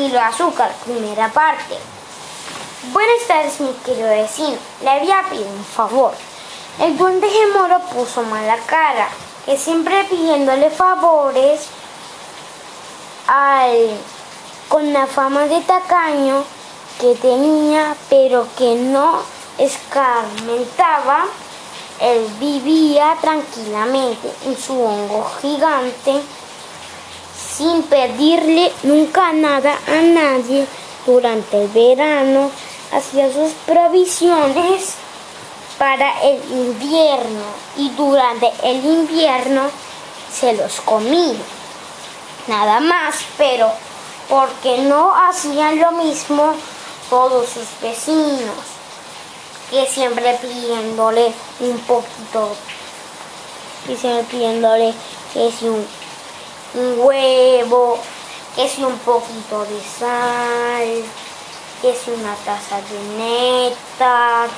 kilo de azúcar, primera parte. Buenas tardes, mi querido vecino. Le había pedido un favor. El duende Gemoro puso mala cara, que siempre pidiéndole favores al, con la fama de tacaño que tenía, pero que no escarmentaba. Él vivía tranquilamente en su hongo gigante sin pedirle nunca nada a nadie durante el verano, hacía sus provisiones para el invierno y durante el invierno se los comía. Nada más, pero porque no hacían lo mismo todos sus vecinos, que siempre pidiéndole un poquito, que siempre pidiéndole que si un un huevo, que si un poquito de sal, que si una taza de néctar,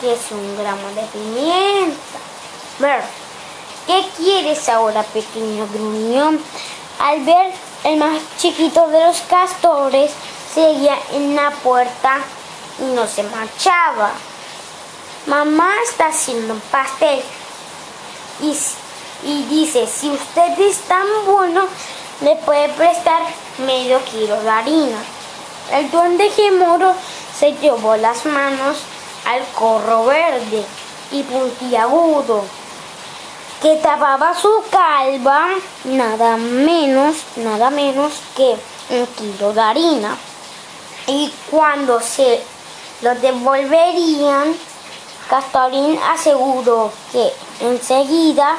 que si un gramo de pimienta. Ver, ¿qué quieres ahora, pequeño gruñón? Al ver el más chiquito de los castores, seguía en la puerta y no se marchaba. Mamá está haciendo un pastel y y dice, si usted es tan bueno, le puede prestar medio kilo de harina. El duende gemoro se llevó las manos al corro verde y puntiagudo que tapaba su calva nada menos, nada menos que un kilo de harina. Y cuando se lo devolverían, Castorín aseguró que enseguida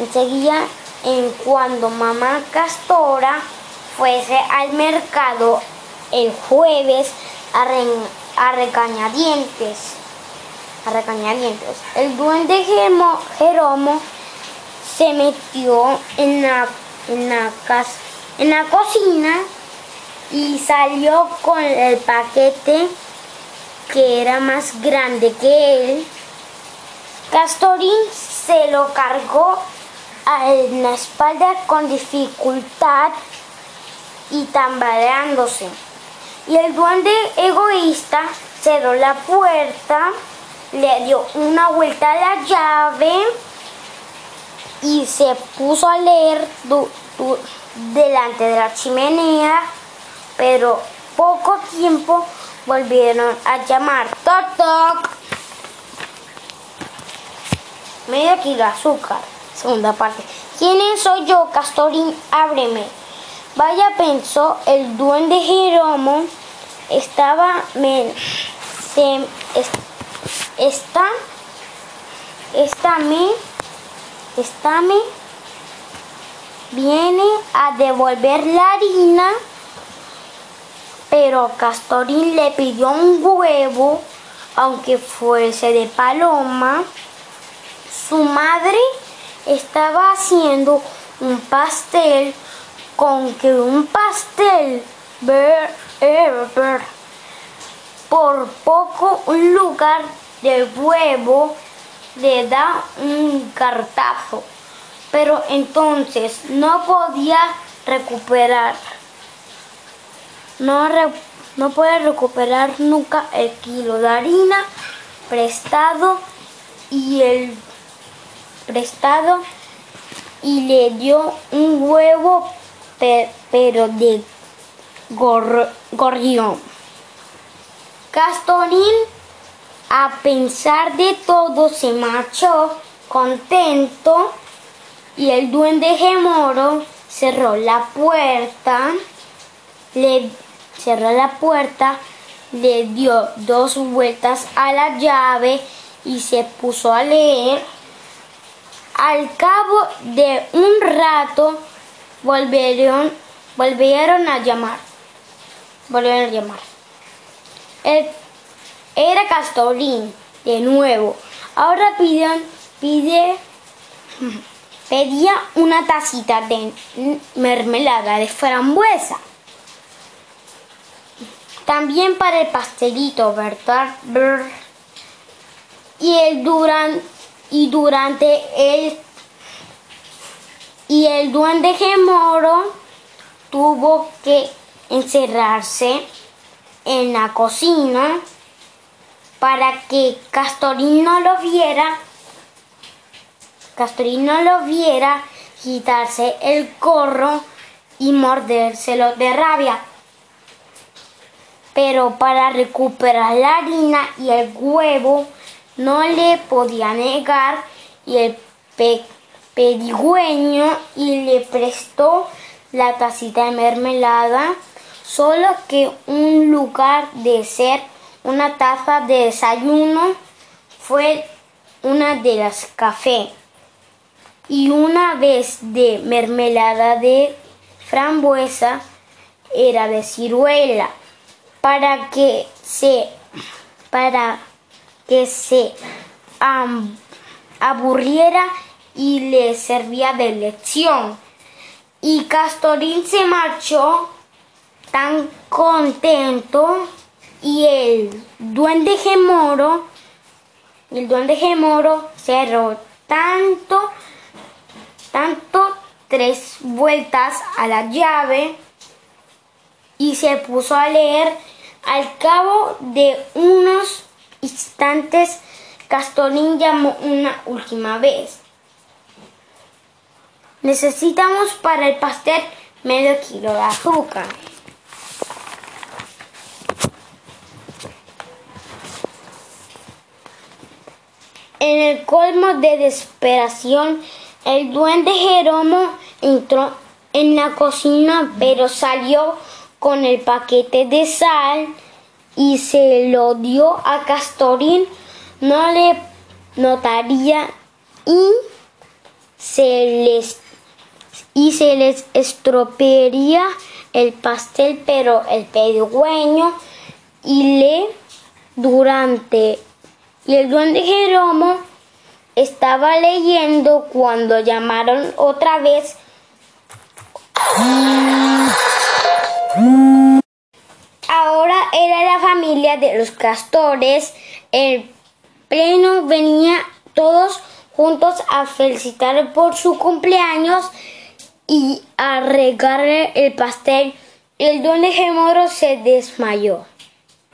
Enseguida, en cuando mamá Castora fuese al mercado el jueves a, recañadientes, a recañadientes, el duende Jeromo se metió en la, en la, en la cocina y salió con el paquete que era más grande que él. Castorín se lo cargó en la espalda con dificultad y tambaleándose. Y el duende egoísta cerró la puerta, le dio una vuelta a la llave y se puso a leer delante de la chimenea, pero poco tiempo volvieron a llamar. ¡Toc, toc! Medio kilo de azúcar. Segunda parte. ¿Quién soy yo, Castorín? Ábreme. Vaya, pensó el duende Jeromo. Estaba. Me, se, está. Está me. Viene a devolver la harina. Pero Castorín le pidió un huevo, aunque fuese de paloma. Su madre estaba haciendo un pastel con que un pastel por poco un lugar de huevo le da un cartazo pero entonces no podía recuperar. No, no puede recuperar nunca el kilo de harina prestado y el prestado y le dio un huevo pero de gorrión. Castorín, a pensar de todo, se marchó contento y el duende gemoro cerró la puerta, le cerró la puerta, le dio dos vueltas a la llave y se puso a leer al cabo de un rato volvieron, volvieron a llamar. Volvieron a llamar. era Castorín de nuevo. Ahora piden, pide, pedía una tacita de mermelada de frambuesa. También para el pastelito, ¿verdad? Y el durante y durante el y el duende gemoro tuvo que encerrarse en la cocina para que Castorín no lo viera. Castorín no lo viera quitarse el corro y mordérselo de rabia. Pero para recuperar la harina y el huevo no le podía negar y el pedigüeño y le prestó la tacita de mermelada, solo que un lugar de ser una taza de desayuno fue una de las café y una vez de mermelada de frambuesa era de ciruela para que se para que se aburriera y le servía de lección. Y Castorín se marchó tan contento y el duende gemoro, el duende gemoro cerró tanto, tanto tres vueltas a la llave y se puso a leer al cabo de unos instantes Castorín llamó una última vez. Necesitamos para el pastel medio kilo de azúcar. En el colmo de desesperación, el duende Jeromo entró en la cocina, pero salió con el paquete de sal y se lo dio a Castorín. No le notaría y se les y se les estropearía el pastel, pero el pedigüeño y le durante y el duende Jeromo estaba leyendo cuando llamaron otra vez. Era la familia de los castores. El pleno venía todos juntos a felicitar por su cumpleaños y a regarle el pastel. El duende Gemoro se desmayó.